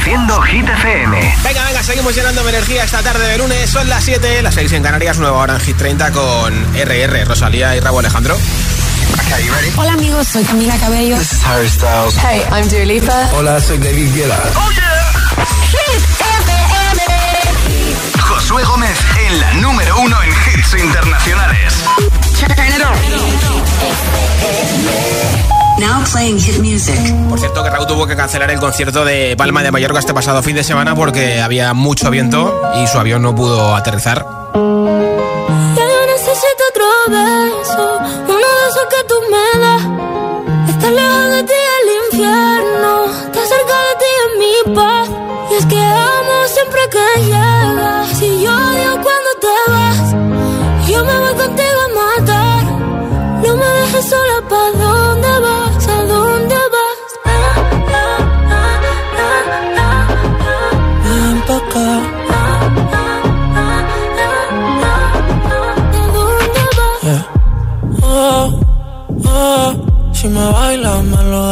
Reproduciendo Hit FM. Venga, venga, seguimos llenando energía esta tarde de lunes. Son las 7, las 6 en Canarias, nueva hora en Hit 30 con RR, Rosalía y Rabo Alejandro. Hola amigos, soy Camila Cabello. This is Harry Styles. Hey, I'm Dua Lipa. Hola, soy David Guetta. Oh yeah. Hit FM. Josué Gómez en la número uno en hits internacionales. Now playing hit music. Por cierto, que Raúl tuvo que cancelar el concierto de Palma de Mallorca este pasado fin de semana porque había mucho viento y su avión no pudo aterrizar. Ya yo necesito otro beso, uno de esos que tú me das. Estar lejos de ti el infierno, estar cerca de ti es mi paz.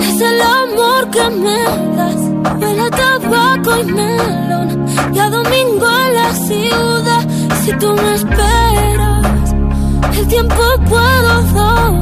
es el amor que me das. Huele a tabaco y melón. Y a domingo en la ciudad. Si tú me esperas, el tiempo puedo doblar.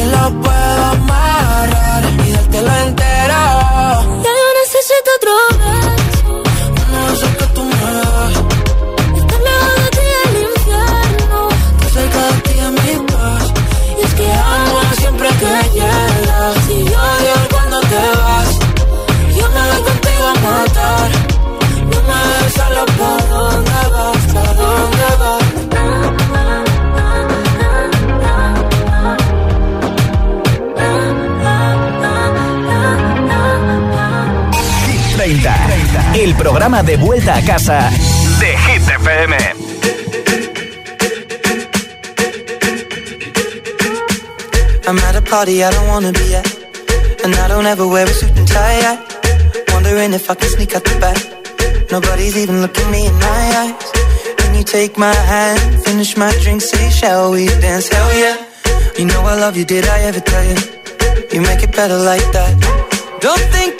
el cielo puedo amarrar y dártelo entero. Programa de vuelta a casa de Hit FM. I'm at a party I don't wanna be at. And I don't ever wear a suit and tie. Wondering if I can sneak out the back. Nobody's even looking me in my eyes. When you take my hand, finish my drink, say, shall we dance? Hell yeah. You know I love you, did I ever tell you? You make it better like that. Don't think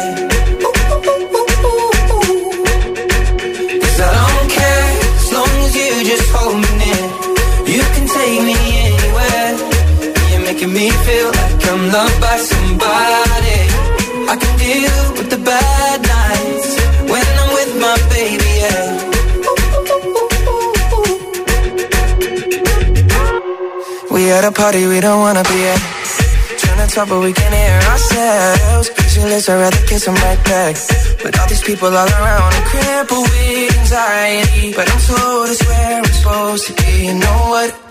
Loved by somebody. I can deal with the bad nights when I'm with my baby, yeah. We at a party we don't wanna be at. Trying to talk but we can't hear ourselves. speechless, I'd rather kiss them right back. But all these people all around, I'm crippled with anxiety. But I'm told it's where I'm supposed to be. You know what?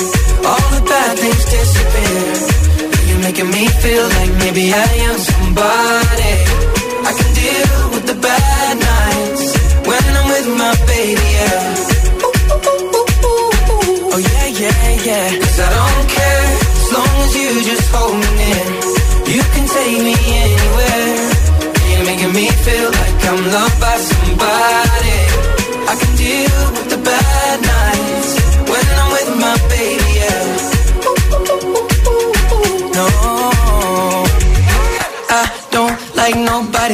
Making me feel like maybe I am somebody. I can deal with the bad nights when I'm with my baby, yeah.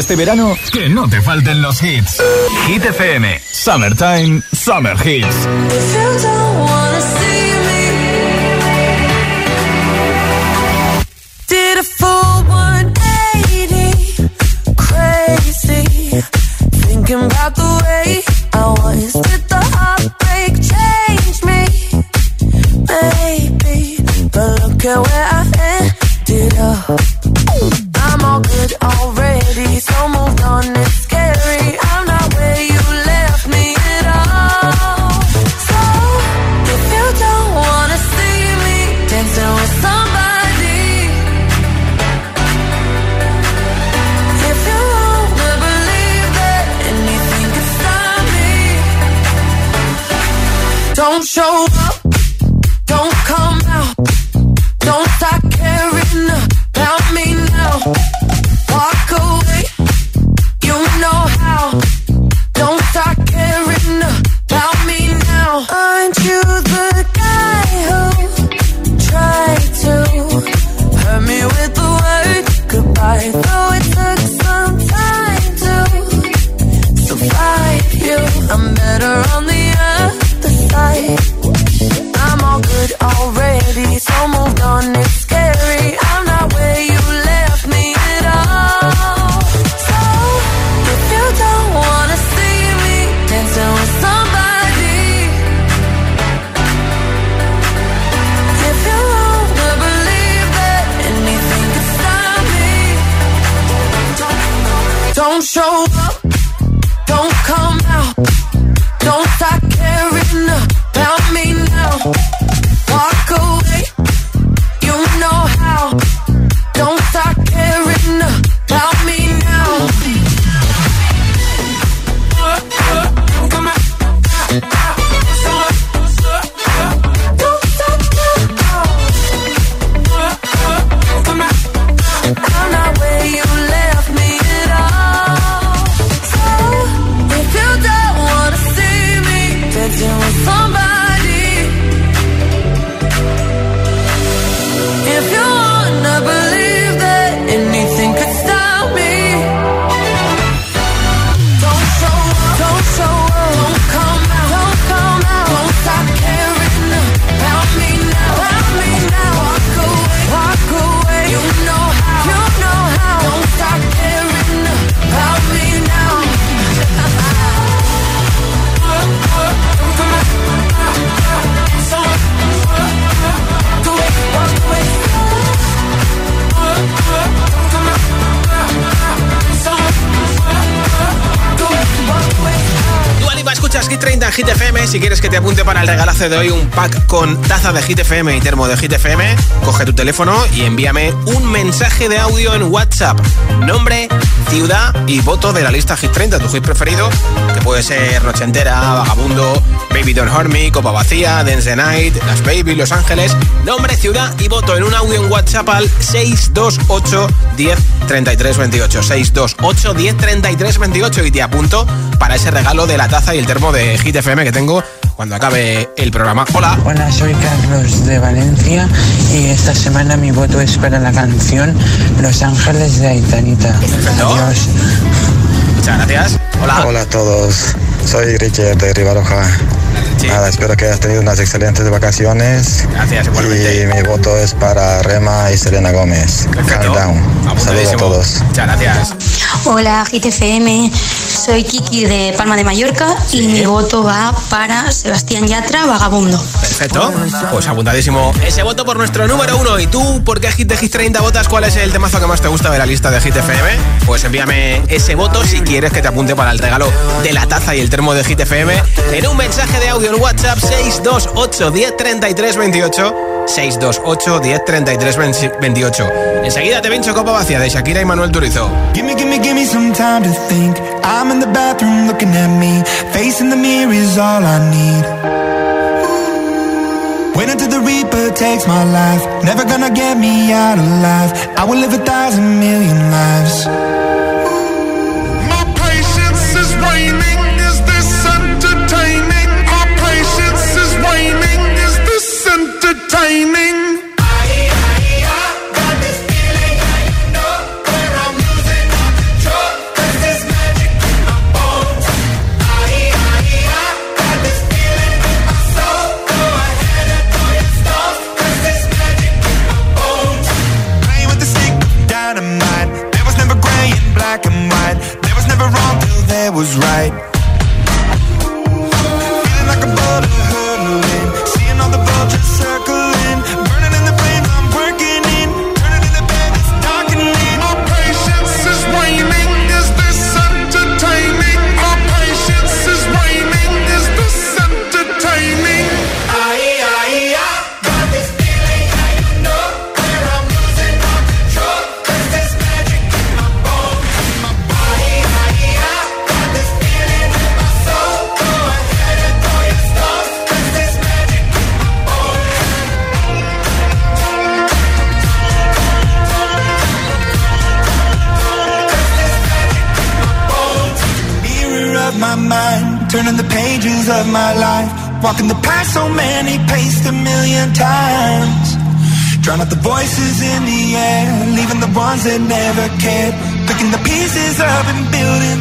Este verano, que no te falten los hits. Hit FM, Summertime, Summer Hits. Don't show up, Si quieres que te apunte para el regalazo de hoy un pack con taza de Hit FM y termo de Hit FM, coge tu teléfono y envíame un mensaje de audio en WhatsApp. Nombre, ciudad y voto de la lista Hit 30, tu hit preferido, que puede ser Noche Entera, Vagabundo, Baby Don't Hurt Me, Copa Vacía, Dance the Night, Las Baby, Los Ángeles. Nombre, ciudad y voto en un audio en WhatsApp al 628 10 33 28. 628 10 33 28 y te apunto para ese regalo de la taza y el termo de Hit FM que tengo cuando acabe el programa. Hola. Hola, soy Carlos de Valencia y esta semana mi voto es para la canción Los Ángeles de Aitanita. Adiós. Muchas gracias. Hola. Hola a todos. Soy Richard de Rivaroja. Nada, espero que hayas tenido unas excelentes vacaciones. Gracias, igualmente. Y mi voto es para Rema y Selena Gómez. Perfecto. Saludos a todos. Muchas gracias. Hola, GTFM. Soy Kiki de Palma de Mallorca y mi voto va para Sebastián Yatra, Vagabundo. Perfecto. Pues apuntadísimo ese voto por nuestro número uno. ¿Y tú por qué Hit de Hit 30 votas? ¿Cuál es el temazo que más te gusta de la lista de Hit FM? Pues envíame ese voto si quieres que te apunte para el regalo de la taza y el termo de Hit FM en un mensaje de audio en WhatsApp 628 10 33 28 628 10 33 28. Enseguida te pincho copa vacía de Shakira y Manuel Turizo. Gimme, gimme, gimme some time to think. I'm in the bathroom looking at me. Facing the mirror is all I need. Wait until the Reaper takes my life. Never gonna get me out alive. I will live a thousand million lives. Amen. My life. Walking the path so many paced a million times. Drown out the voices in the air, leaving the ones that never cared. Picking the pieces up and building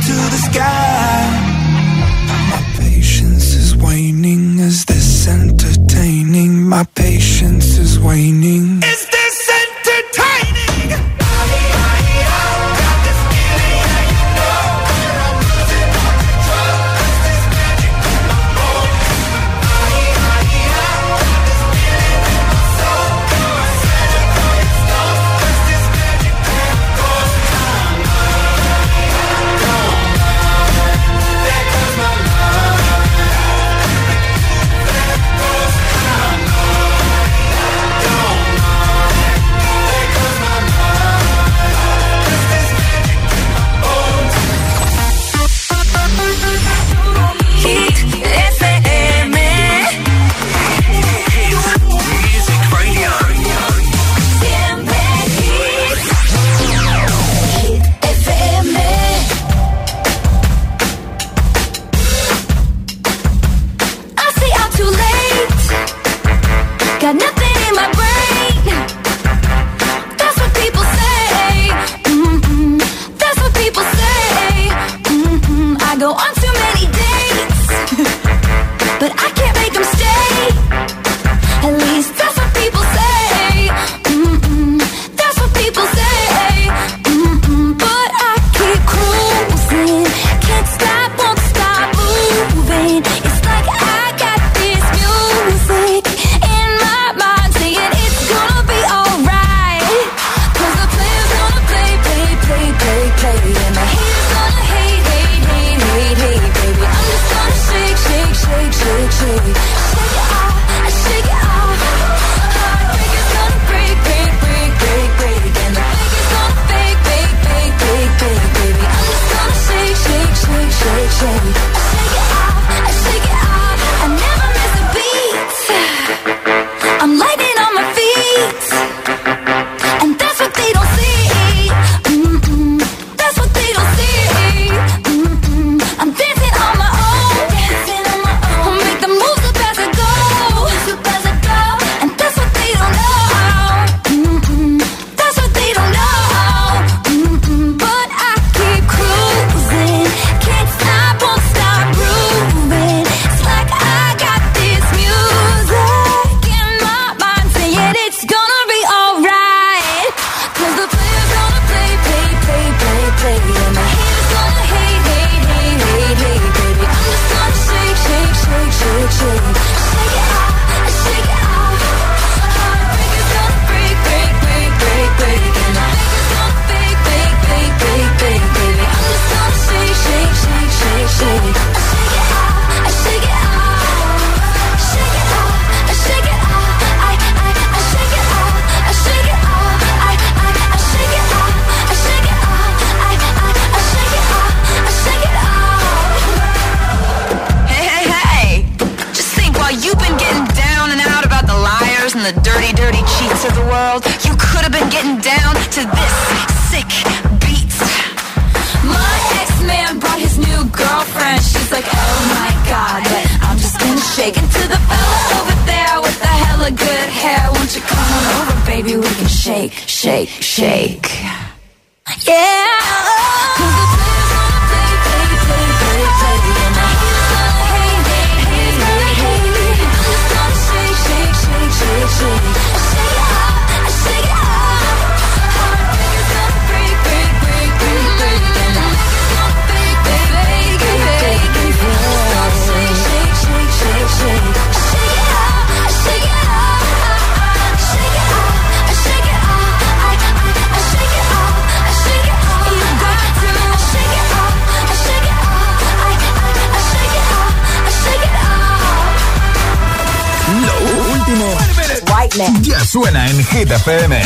suena en Hit FM.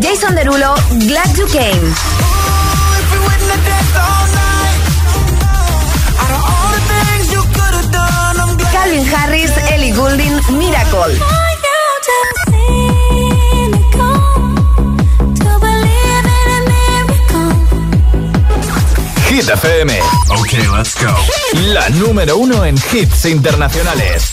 Jason Derulo, Glad You Came. Calvin Harris, Ellie Goulding, Miracle. Hit FM. Ok, let's go. La número uno en hits internacionales.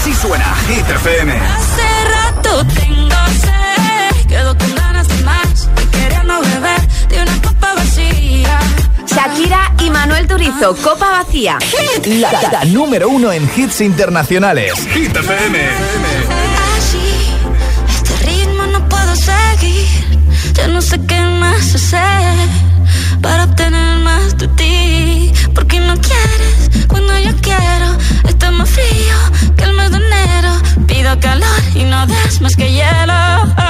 Así suena Hit FM. Hace rato tengo sed, quedo con ganas de más, queriendo beber de una copa vacía. Shakira y Manuel Turizo, Copa Vacía. La, la número uno en hits internacionales. Hit FM. Así, este ritmo no puedo seguir. Ya no sé qué más hacer para obtener más de ti. Porque no quieres cuando yo quiero. Está más frío que Pido calor y no das más que hielo.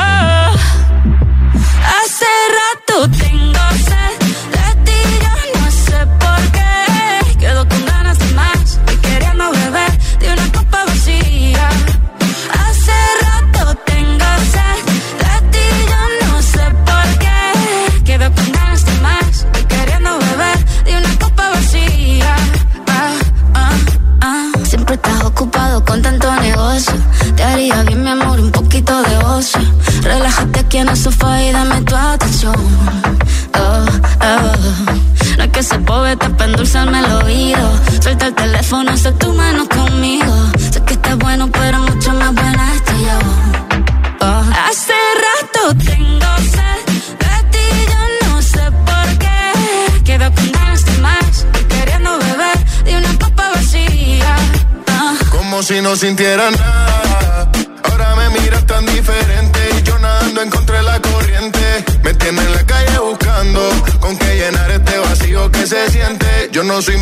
Sintiera nada. Ahora me miras tan diferente y yo nadando encontré la corriente. Me tiene en la calle buscando con qué llenar este vacío que se siente. Yo no soy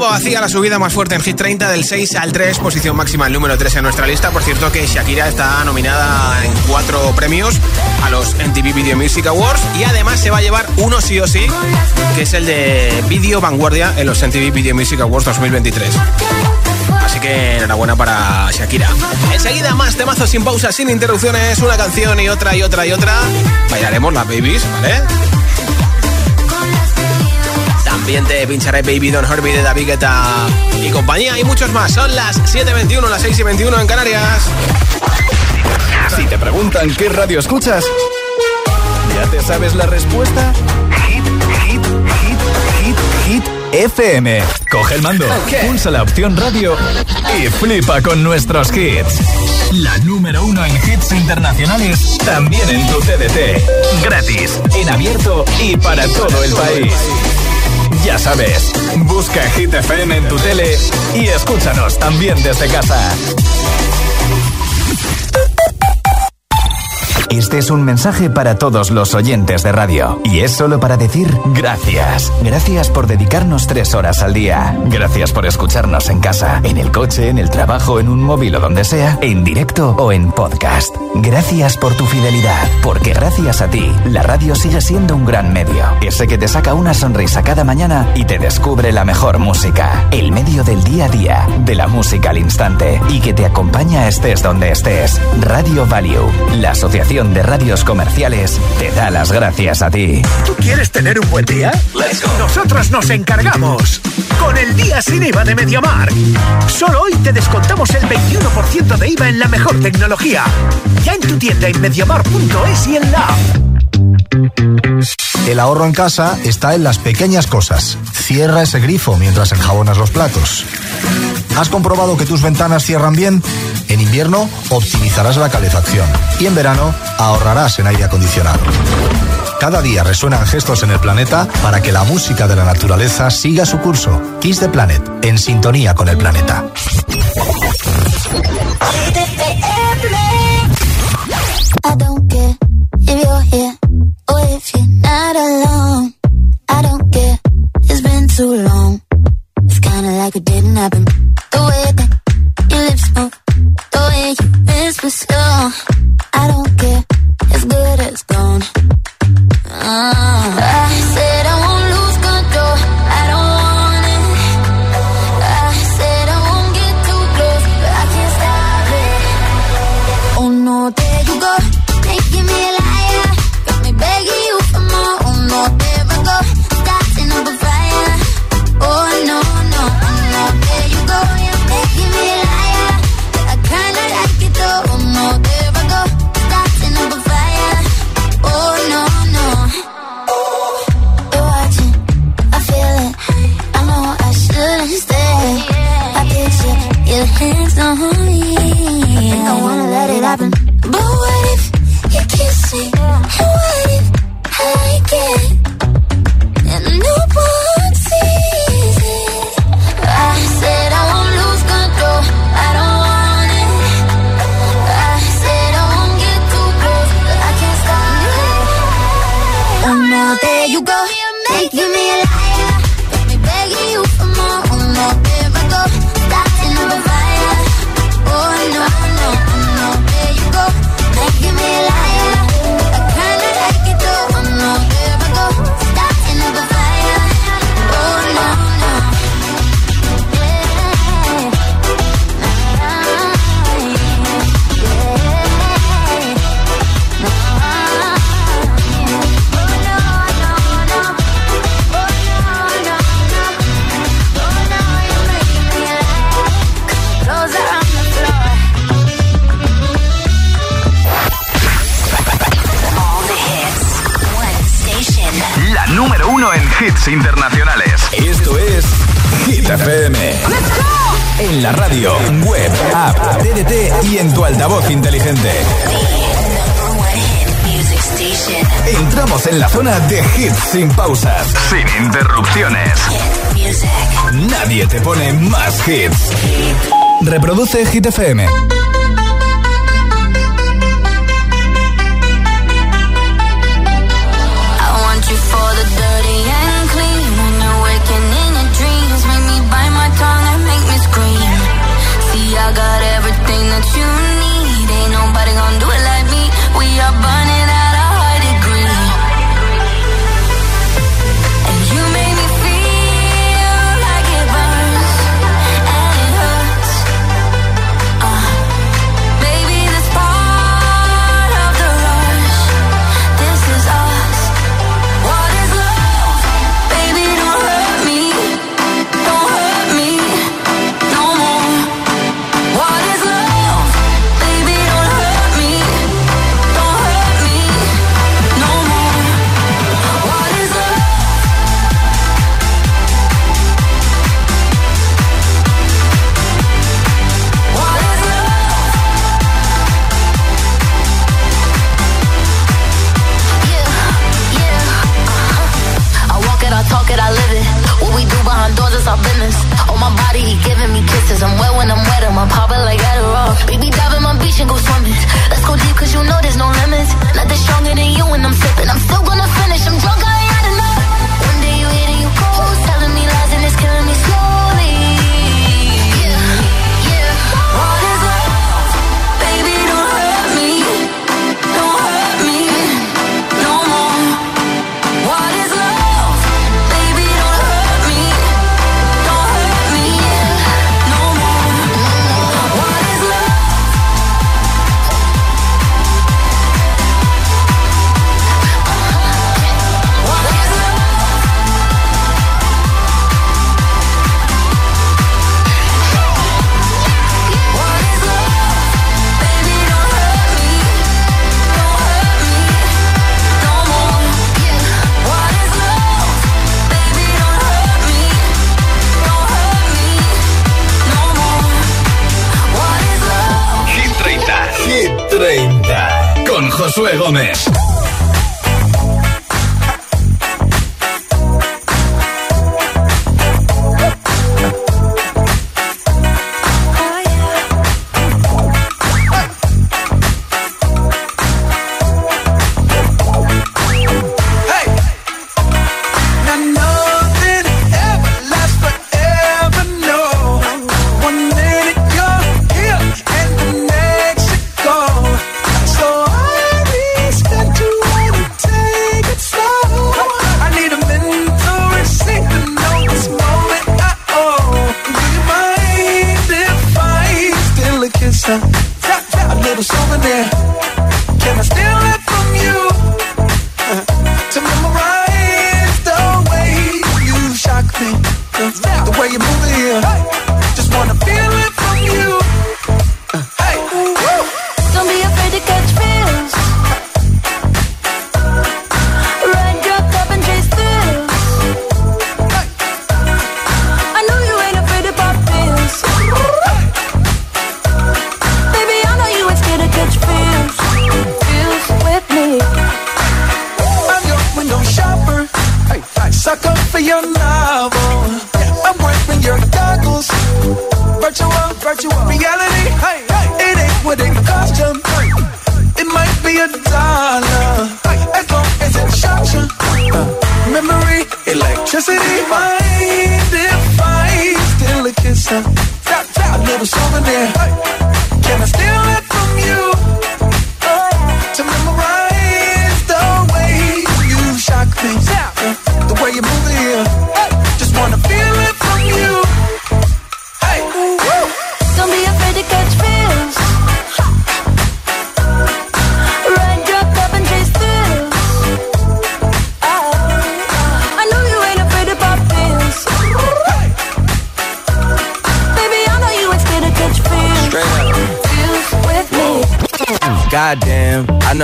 Copa Vacía, la subida más fuerte en Hit 30 del 6 al 3, posición máxima el número 3 en nuestra lista. Por cierto que Shakira está nominada en cuatro premios a los MTV Video Music Awards y además se va a llevar uno sí o sí, que es el de Video Vanguardia en los MTV Video Music Awards 2023. Así que enhorabuena para Shakira. Enseguida más temazos sin pausa, sin interrupciones, una canción y otra y otra y otra. Bailaremos las babies, ¿vale? Ambiente pincharé Baby Don't Hurt Me de David Guetta y compañía y muchos más. Son las 7.21, las 6.21 en Canarias. Si te preguntan qué radio escuchas, ¿ya te sabes la respuesta? Hit, hit, hit, hit, hit. FM. Coge el mando, pulsa la opción radio y flipa con nuestros hits. La número uno en hits internacionales, también en tu TDT. Gratis, en abierto y para todo el país. Ya sabes, busca Hit FM en tu tele y escúchanos también desde casa. Este es un mensaje para todos los oyentes de radio. Y es solo para decir gracias. Gracias por dedicarnos tres horas al día. Gracias por escucharnos en casa, en el coche, en el trabajo, en un móvil o donde sea, en directo o en podcast. Gracias por tu fidelidad, porque gracias a ti, la radio sigue siendo un gran medio. Ese que te saca una sonrisa cada mañana y te descubre la mejor música. El medio del día a día, de la música al instante y que te acompaña estés donde estés. Radio Value, la asociación de Radios Comerciales te da las gracias a ti. ¿Tú quieres tener un buen día? Nosotros nos encargamos. Con el día sin IVA de Mediamar. Solo hoy te descontamos el 21% de IVA en la mejor tecnología. Ya en tu tienda en mediamar.es y en la El ahorro en casa está en las pequeñas cosas. Cierra ese grifo mientras enjabonas los platos. ¿Has comprobado que tus ventanas cierran bien? En invierno optimizarás la calefacción y en verano ahorrarás en aire acondicionado. Cada día resuenan gestos en el planeta para que la música de la naturaleza siga su curso. Kiss the Planet, en sintonía con el planeta. Like it didn't happen. The way that your lips move, the way you whisper slow. Hit FM. con Josué Gómez. keep here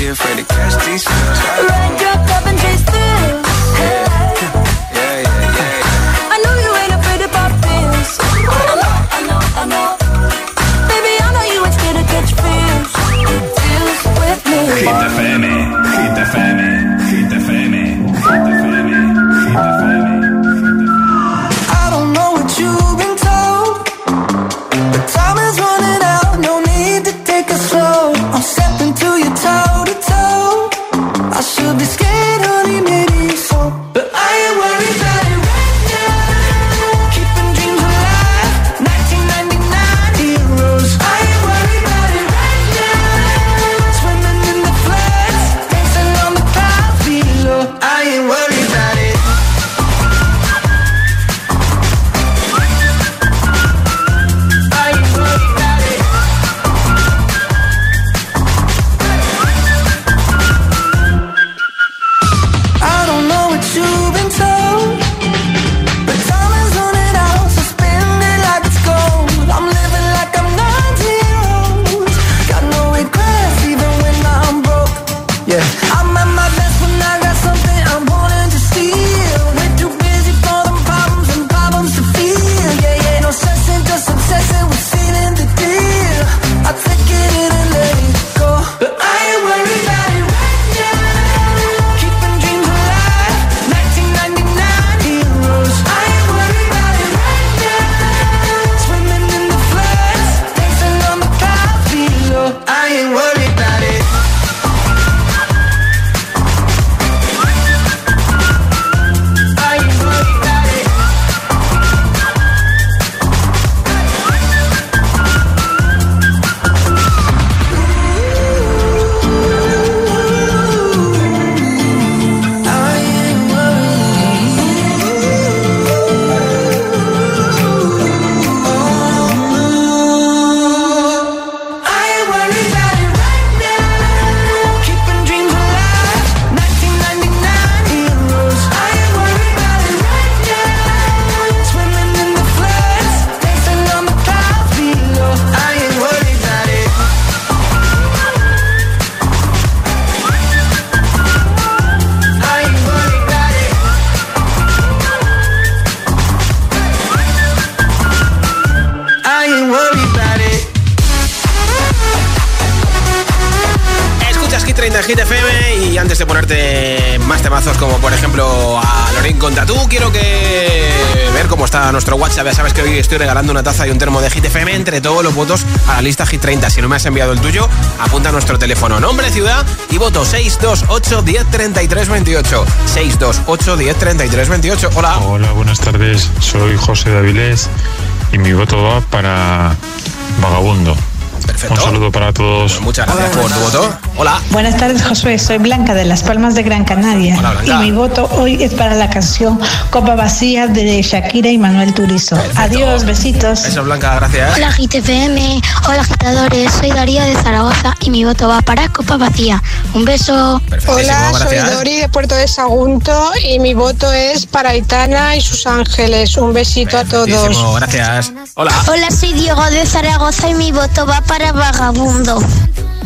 be afraid to catch these. Like cup and chase through. I know you ain't afraid. I know, I know, I know. Baby, I know you ain't scared to with me. Hit the family, eh? hit the family. Eh? Ejemplo a Lorín con Tatú, quiero que ver cómo está nuestro WhatsApp. Ya sabes que hoy estoy regalando una taza y un termo de Hit entre todos los votos a la lista Hit 30. Si no me has enviado el tuyo, apunta a nuestro teléfono, nombre, ciudad y voto 628 10 33 28. 628 10 33 28. Hola. Hola, buenas tardes. Soy José Davilés y mi voto va para Vagabundo. Perfecto. Un saludo para todos. Muchas gracias por tu voto. Hola. Buenas tardes, Josué. Soy Blanca de Las Palmas de Gran Canaria. Hola, Blanca. y mi voto hoy es para la canción Copa Vacía de Shakira y Manuel Turizo. Adiós, besitos. Eso, Blanca, gracias. Hola GTFM, hola agitadores, soy Daría de Zaragoza y mi voto va para Copa Vacía. Un beso. Hola, soy Dori de Puerto de Sagunto y mi voto es para Aitana y sus ángeles. Un besito a todos. Gracias. Hola. Hola, soy Diego de Zaragoza y mi voto va para Vagabundo.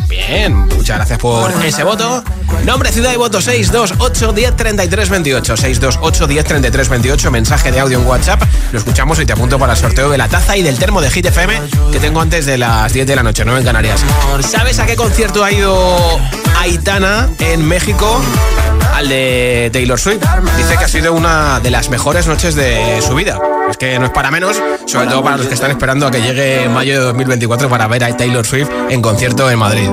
Bien, muchas gracias por ese voto. Nombre, ciudad y voto 628 10 33 28. 628 10 33 28. Mensaje de audio en WhatsApp. Lo escuchamos y te apunto para el sorteo de la taza y del termo de Hit FM que tengo antes de las 10 de la noche, 9 en Canarias. ¿Sabes a qué concierto ha ido Aitana en México? Al de Taylor Swift. Dice que ha sido una de las mejores noches de su vida. Es que no es para menos, sobre todo para los que están esperando a que llegue mayo de 2024 para ver a Taylor Swift en concierto en Madrid.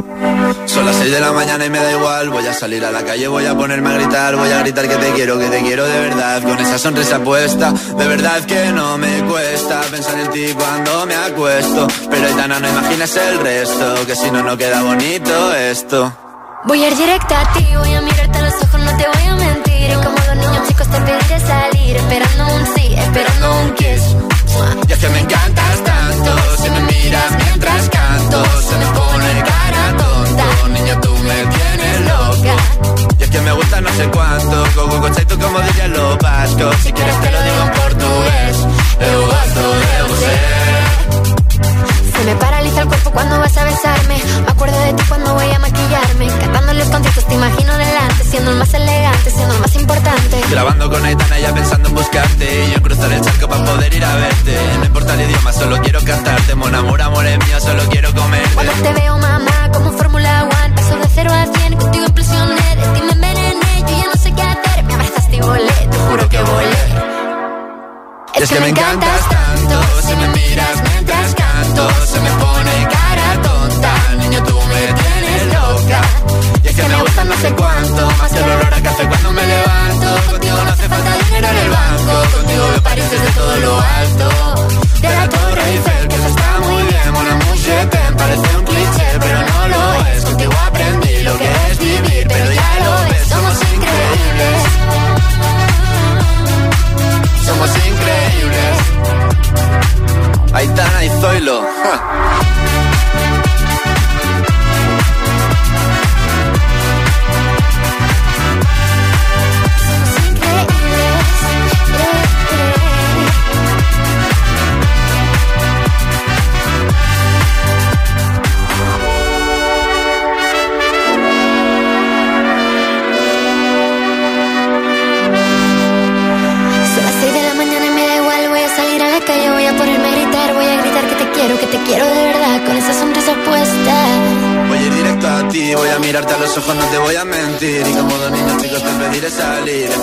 Son las 6 de la mañana y me da igual. Voy a salir a la calle, voy a ponerme a gritar. Voy a gritar que te quiero, que te quiero de verdad. Con esa sonrisa puesta, de verdad que no me cuesta pensar en ti cuando me acuesto. Pero Aitana, no imaginas el resto, que si no, no queda bonito esto. Voy a ir directa a ti, voy a mirarte a los ojos, no te voy a mentir. Y como los niños chicos te pediré salir, esperando un sí, esperando un kiss. Y es que me encantas tanto, si me miras mientras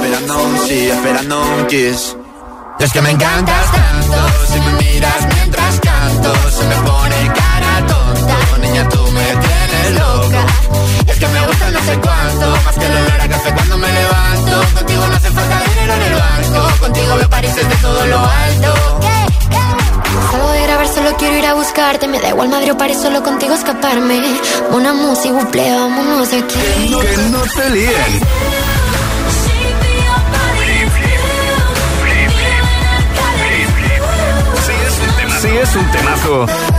esperando un sí, esperando un kiss. Y es que me encantas tanto, si me miras mientras canto, se me pone cara tonta. Niña, tú me tienes loca. Y es que me gusta no sé cuánto, más que el olor a café cuando me levanto. Contigo no hace falta dinero en el banco, contigo veo París desde todo lo alto. Salgo de grabar, solo quiero ir a buscarte. Me da igual Madrid o París, solo contigo escaparme. Una música, buple, vámonos de aquí. Que no te líen. Sí es un temazo.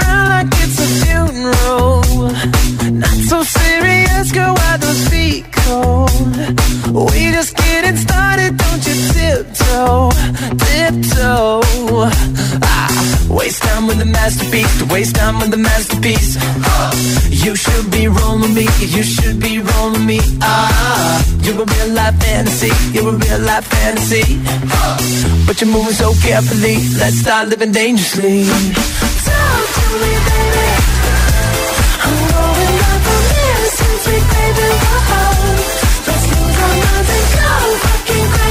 Not so serious, girl, why those feet cold? We just getting started, don't you tiptoe, tiptoe. Ah, waste time with the masterpiece, waste time with the masterpiece. You should be rolling me, you should be rolling me. Ah, you're a real life fantasy, you're a real life fantasy. But you're moving so carefully, let's start living dangerously. Talk to me, baby. Baby, whoa. Let's lose our minds and go fucking crazy.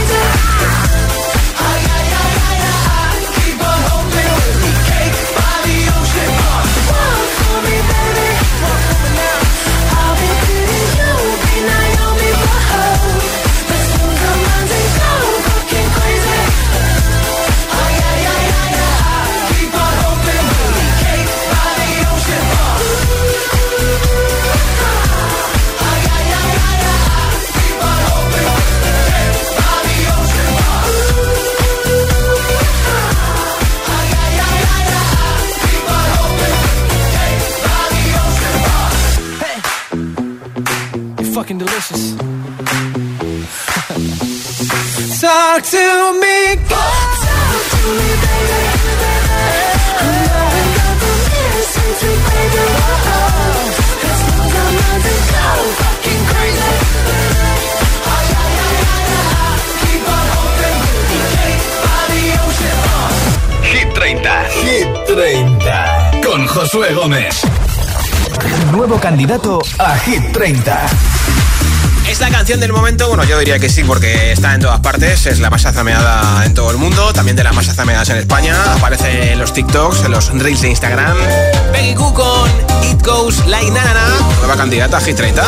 Talk to me, Talk to baby. I'm up the mirror since we played the go fucking crazy. Hit 30. Hit 30. Con Josué Gómez. Nuevo candidato a Hit 30. Es la canción del momento, bueno, yo diría que sí, porque está en todas partes, es la más azameada en todo el mundo, también de las más azameadas en España, aparece en los TikToks, en los Reels de Instagram. Peggy Goo con It Goes Like Na Na Na, nueva candidata a Hit 30.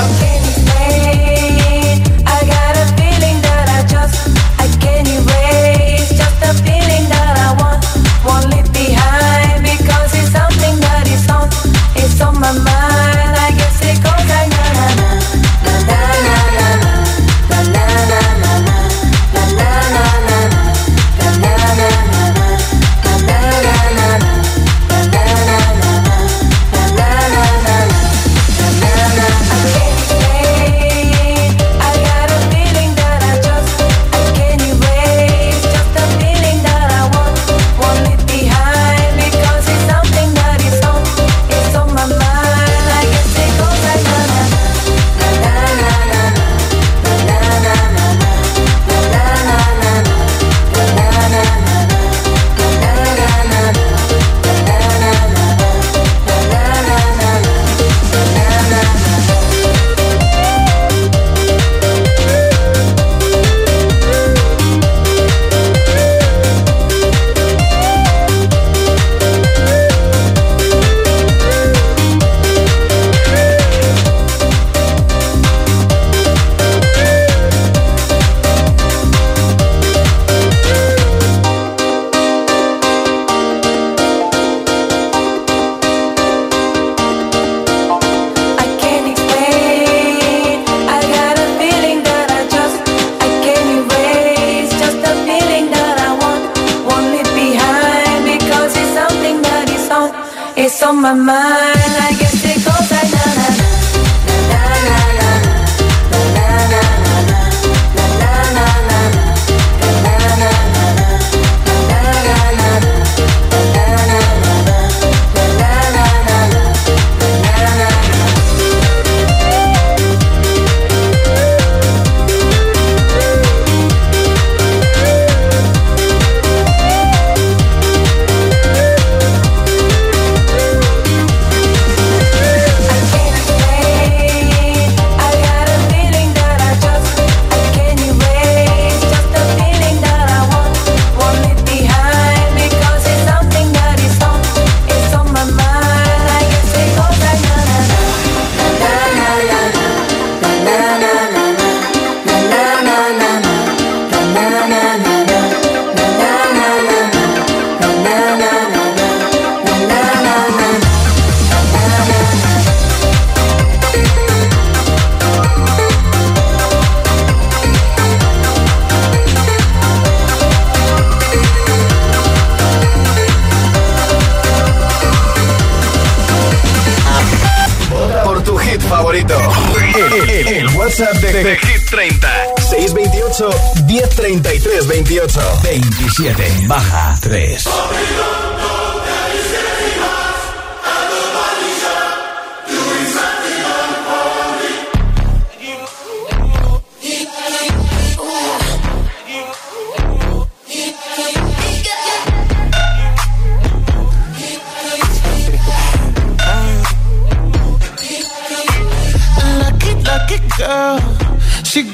My mind.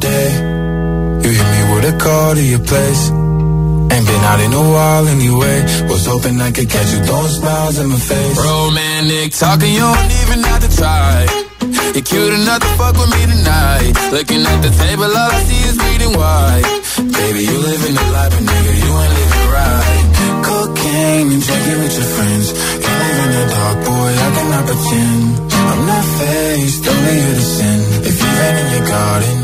just. You hit me with a call to your place. Ain't been out in a while anyway. Was hoping I could catch you throwing smiles in my face. Romantic talking, you don't even have to try. You're cute enough to fuck with me tonight. Looking at the table, all I see is bleeding white. Baby, you living the life, but nigga, you ain't living right. Cocaine and drinking with your friends. You live in the dark, boy, I cannot pretend. I'm not faced, only here to sin. If been in your garden,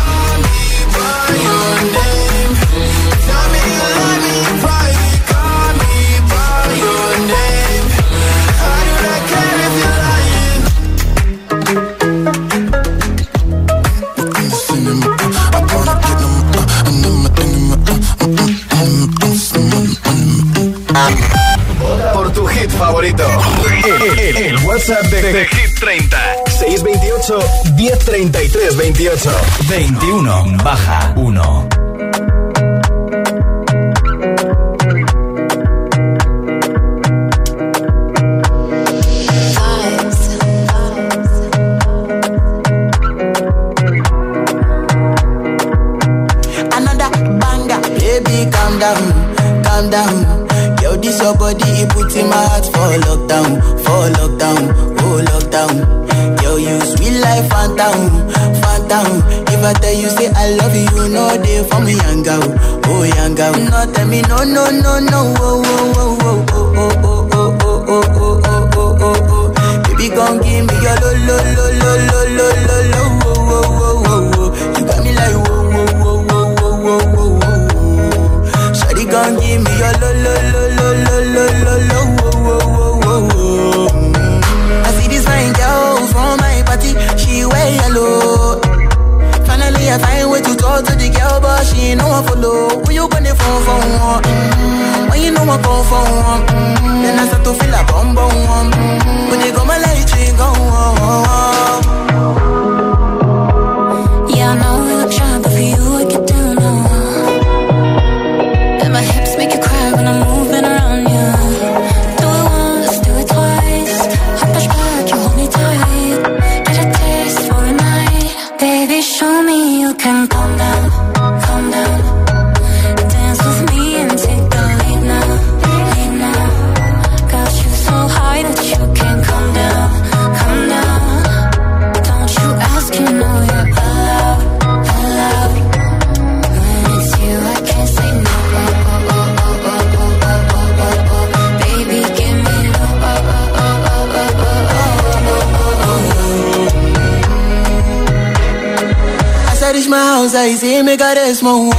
favorito. El, el, el WhatsApp de, de, Hit 30. 628 1033 28 21 baja 1. no, no. walk. Then I start to feel a bum bum. see me got a small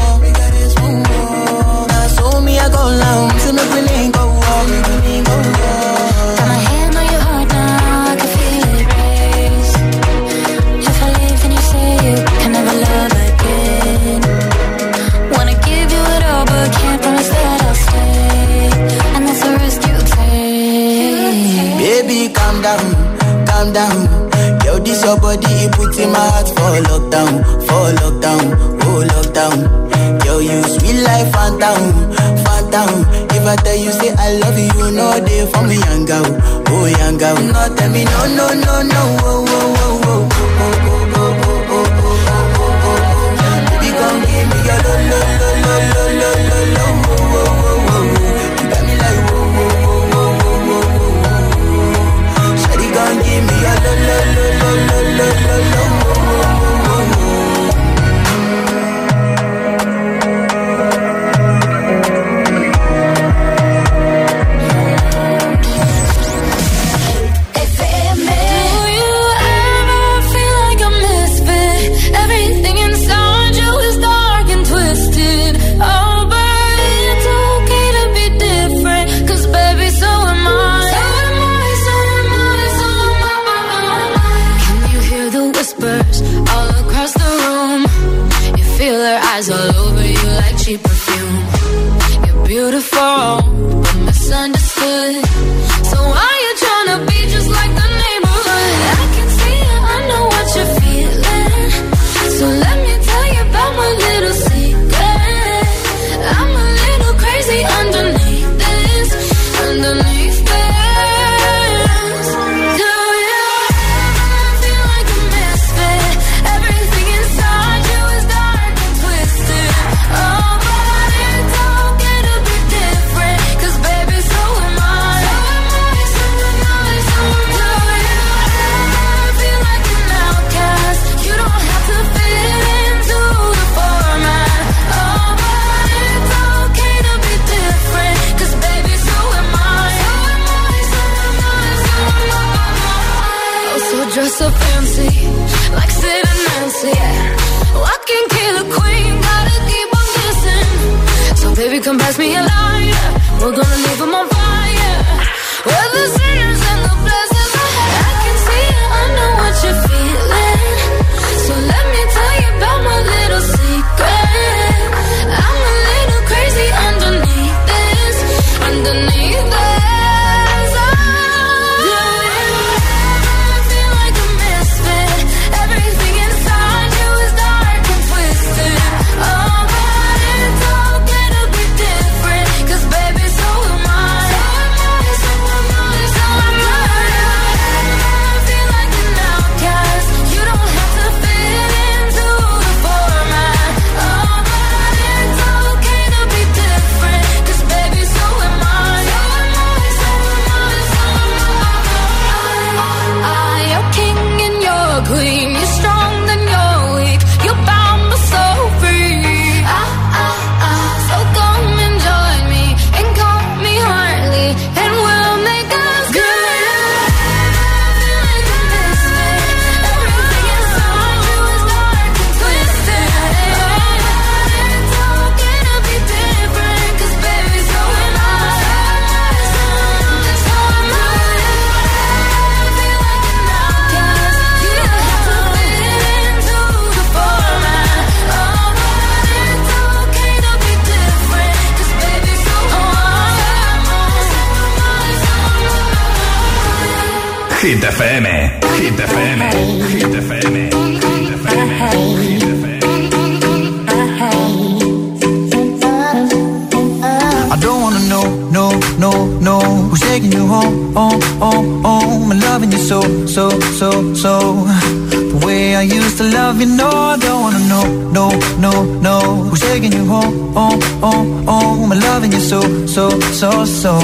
oh, oh home And loving you so, so, so, so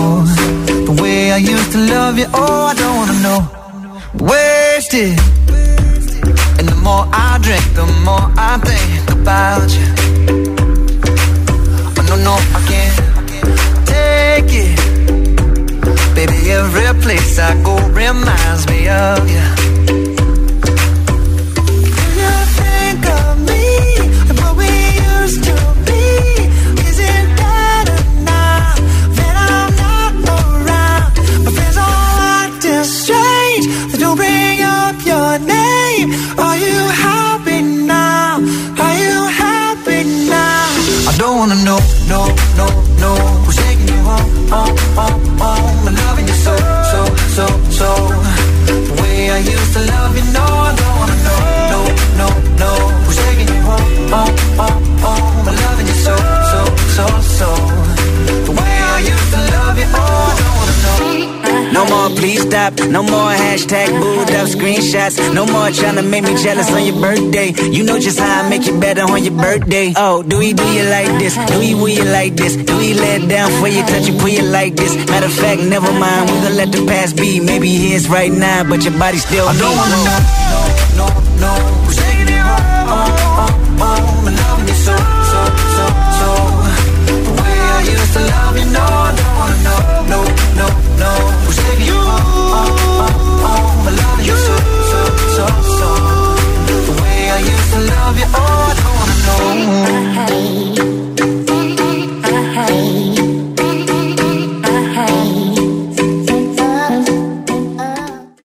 The way I used to love you, oh I don't wanna know Wasted And the more I drink, the more I think about you Oh, no, no, I can't take it. Baby, every place I go reminds me of. You wanna know, no, no, no. Who's taking you home, home, home, home? More, please stop. No more hashtag booed up screenshots. No more trying to make me jealous on your birthday. You know just how I make you better on your birthday. Oh, do we do you like this? Do we will you like this? Do we let down for you, touch you, pull you like this? Matter of fact, never mind. We gonna let the past be. Maybe here's right now, but your body still I don't wanna know, no, no, no. Taking you home, oh, oh, oh. home? And loving you so, so, so, so. The way I used to love you, no, I don't wanna know, no, no, no. song. The way I used to love you, oh, I don't wanna know.